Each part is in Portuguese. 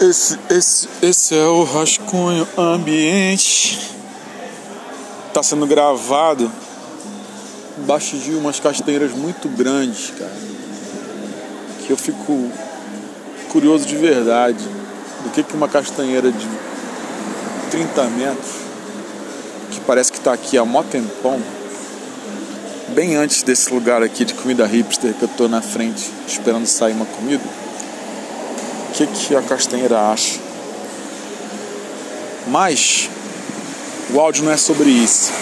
Esse, esse, esse é o rascunho ambiente. Tá sendo gravado embaixo de umas castanheiras muito grandes, cara. Que eu fico curioso de verdade do que, que uma castanheira de 30 metros, que parece que tá aqui há mó tempão, bem antes desse lugar aqui de comida hipster que eu tô na frente esperando sair uma comida que, que a castanheira acha. Mas o áudio não é sobre isso.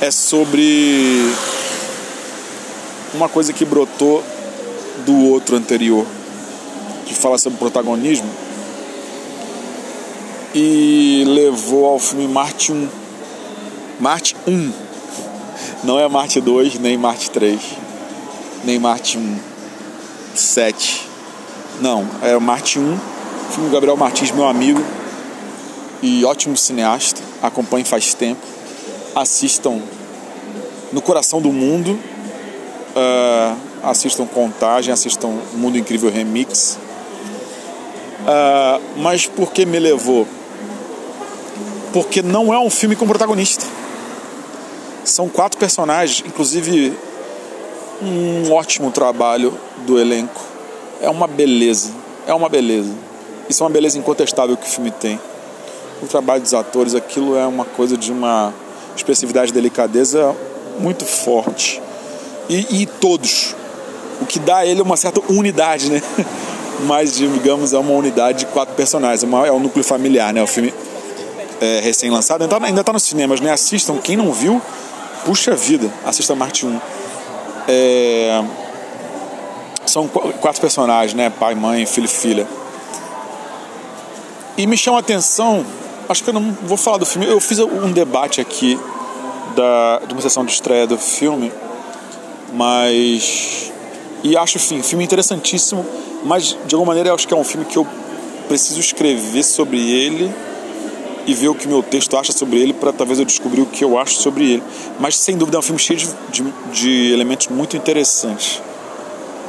É sobre uma coisa que brotou do outro anterior, que fala sobre protagonismo e levou ao filme Marte 1. Marte 1. Não é Marte 2, nem Marte 3, nem Marte 1. 7 não, é Marte 1, filme do Gabriel Martins, meu amigo e ótimo cineasta. Acompanhe faz tempo. Assistam No Coração do Mundo. Uh, assistam Contagem, assistam Mundo Incrível Remix. Uh, mas por que me levou? Porque não é um filme com protagonista. São quatro personagens, inclusive um ótimo trabalho do elenco é uma beleza. É uma beleza. Isso é uma beleza incontestável que o filme tem. O trabalho dos atores, aquilo é uma coisa de uma expressividade e delicadeza muito forte. E, e todos. O que dá a ele uma certa unidade, né? Mas, digamos, é uma unidade de quatro personagens. É, é o núcleo familiar, né? O filme é recém-lançado. Ainda está tá nos cinemas, né? Assistam. Quem não viu, puxa vida. Assista Marte 1. É são quatro personagens, né? Pai, mãe, filho e filha. E me chama a atenção, acho que eu não vou falar do filme, eu fiz um debate aqui da, de uma sessão de estreia do filme, mas. E acho, enfim, filme interessantíssimo, mas de alguma maneira eu acho que é um filme que eu preciso escrever sobre ele e ver o que meu texto acha sobre ele para talvez eu descobrir o que eu acho sobre ele. Mas sem dúvida é um filme cheio de, de, de elementos muito interessantes.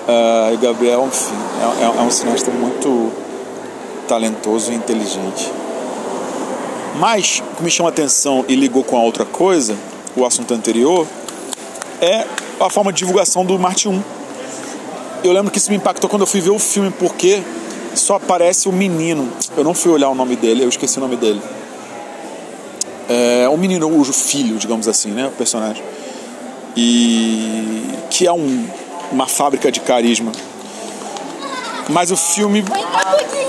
Uh, e Gabriel, enfim, é, é, é um cineasta muito talentoso e inteligente. Mas o que me chama atenção e ligou com a outra coisa, o assunto anterior, é a forma de divulgação do Marte 1. Eu lembro que isso me impactou quando eu fui ver o filme, porque só aparece o menino. Eu não fui olhar o nome dele, eu esqueci o nome dele. É um menino, o filho, digamos assim, né? O personagem. E que é um uma fábrica de carisma. Mas o filme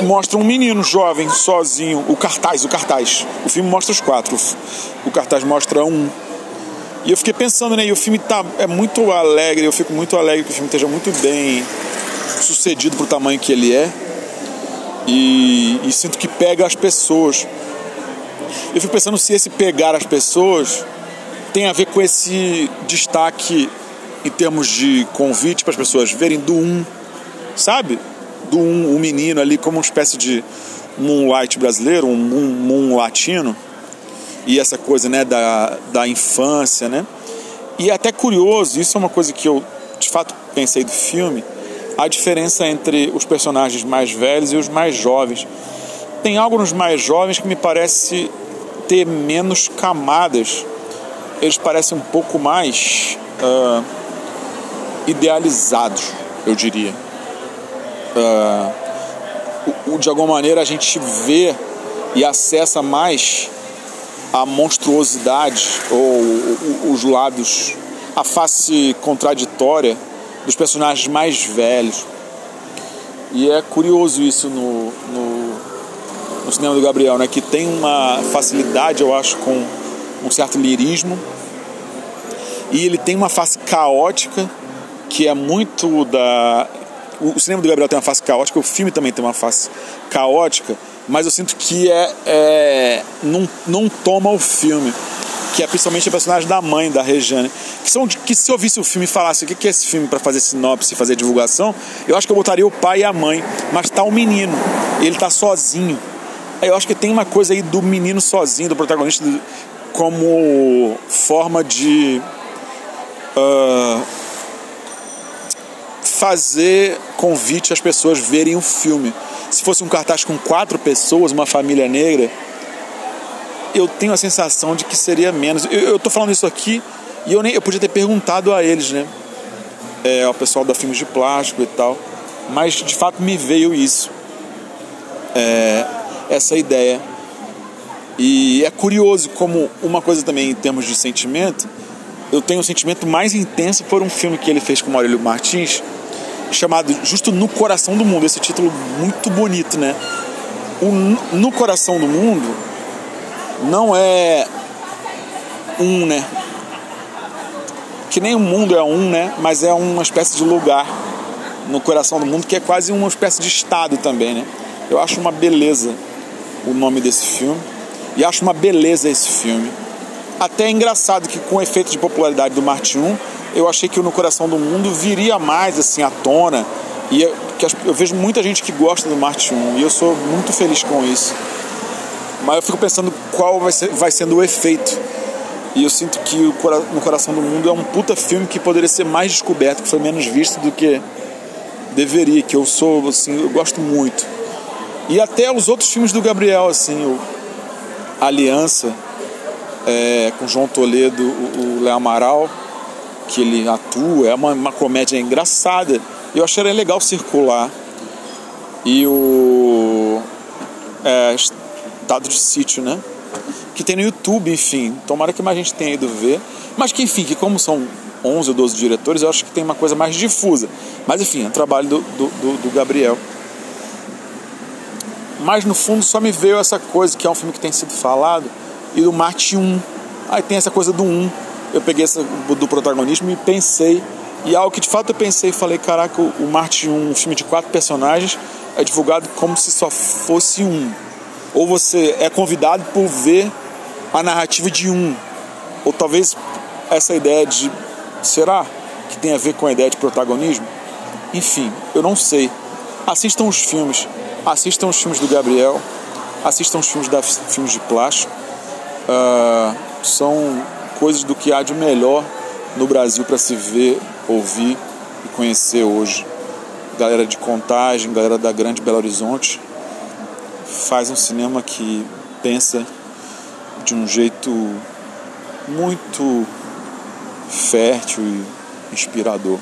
mostra um menino jovem, sozinho. O cartaz, o cartaz. O filme mostra os quatro. O cartaz mostra um. E eu fiquei pensando, né? E o filme tá, é muito alegre. Eu fico muito alegre que o filme esteja muito bem sucedido pro tamanho que ele é. E, e sinto que pega as pessoas. Eu fico pensando se esse pegar as pessoas tem a ver com esse destaque em termos de convite para as pessoas verem do um, sabe? Do um, um menino ali como uma espécie de moonlight brasileiro, um moon, moon latino, e essa coisa né, da, da infância, né? E é até curioso, isso é uma coisa que eu de fato pensei do filme, a diferença entre os personagens mais velhos e os mais jovens. Tem algo nos mais jovens que me parece ter menos camadas. Eles parecem um pouco mais. Uh, idealizados, eu diria. Uh, de alguma maneira a gente vê e acessa mais a monstruosidade ou os lados, a face contraditória dos personagens mais velhos. E é curioso isso no, no, no, cinema do Gabriel, né? que tem uma facilidade, eu acho, com um certo lirismo. E ele tem uma face caótica que é muito da. O cinema do Gabriel tem uma face caótica, o filme também tem uma face caótica, mas eu sinto que é, é não, não toma o filme que é principalmente a personagem da mãe da Rejane, que são que se eu visse o filme e falasse o que é esse filme para fazer sinopse, fazer divulgação, eu acho que eu botaria o pai e a mãe, mas tá o um menino, ele tá sozinho. Eu acho que tem uma coisa aí do menino sozinho, do protagonista, como forma de uh, fazer convite às pessoas verem o filme. se fosse um cartaz com quatro pessoas, uma família negra, eu tenho a sensação de que seria menos. Eu, tô falando isso aqui e eu nem eu podia ter perguntado a eles, né? É, pessoal da Filmes de Plástico e tal. Mas de fato me veio isso. É, essa ideia. E é curioso como uma coisa também em termos de sentimento, eu tenho um sentimento mais intenso por um filme que ele fez com o Maurílio Martins, chamado Justo no Coração do Mundo. Esse título muito bonito, né? O No Coração do Mundo não é um, né? Que nem o mundo é um, né? Mas é uma espécie de lugar no coração do mundo que é quase uma espécie de estado também, né? Eu acho uma beleza o nome desse filme e acho uma beleza esse filme. Até é engraçado que com o efeito de popularidade do Marte 1, eu achei que o No Coração do Mundo viria mais assim à tona e eu, que eu vejo muita gente que gosta do Marte 1 e eu sou muito feliz com isso. Mas eu fico pensando qual vai, ser, vai sendo o efeito. E eu sinto que o No Coração do Mundo é um puta filme que poderia ser mais descoberto, que foi menos visto do que deveria, que eu sou, assim, eu gosto muito. E até os outros filmes do Gabriel, assim, o Aliança, é, com João Toledo, o, Léo Amaral, que ele atua, é uma, uma comédia engraçada. Eu achei legal circular. E o. É, Dado de Sítio, né? Que tem no YouTube, enfim. Tomara que mais gente tenha ido ver. Mas que, enfim, que como são 11 ou 12 diretores, eu acho que tem uma coisa mais difusa. Mas, enfim, é o trabalho do, do, do, do Gabriel. Mas, no fundo, só me veio essa coisa, que é um filme que tem sido falado, e do Marte 1. Aí tem essa coisa do 1. Eu peguei essa do protagonismo e pensei. E algo que de fato eu pensei falei: caraca, o Marte 1, um filme de quatro personagens, é divulgado como se só fosse um ou você é convidado por ver a narrativa de um, ou talvez essa ideia de será que tem a ver com a ideia de protagonismo? Enfim, eu não sei. Assistam os filmes, assistam os filmes do Gabriel, assistam os filmes da filmes de plástico. Uh, são coisas do que há de melhor no Brasil para se ver, ouvir e conhecer hoje. Galera de Contagem, galera da Grande Belo Horizonte faz um cinema que pensa de um jeito muito fértil e inspirador.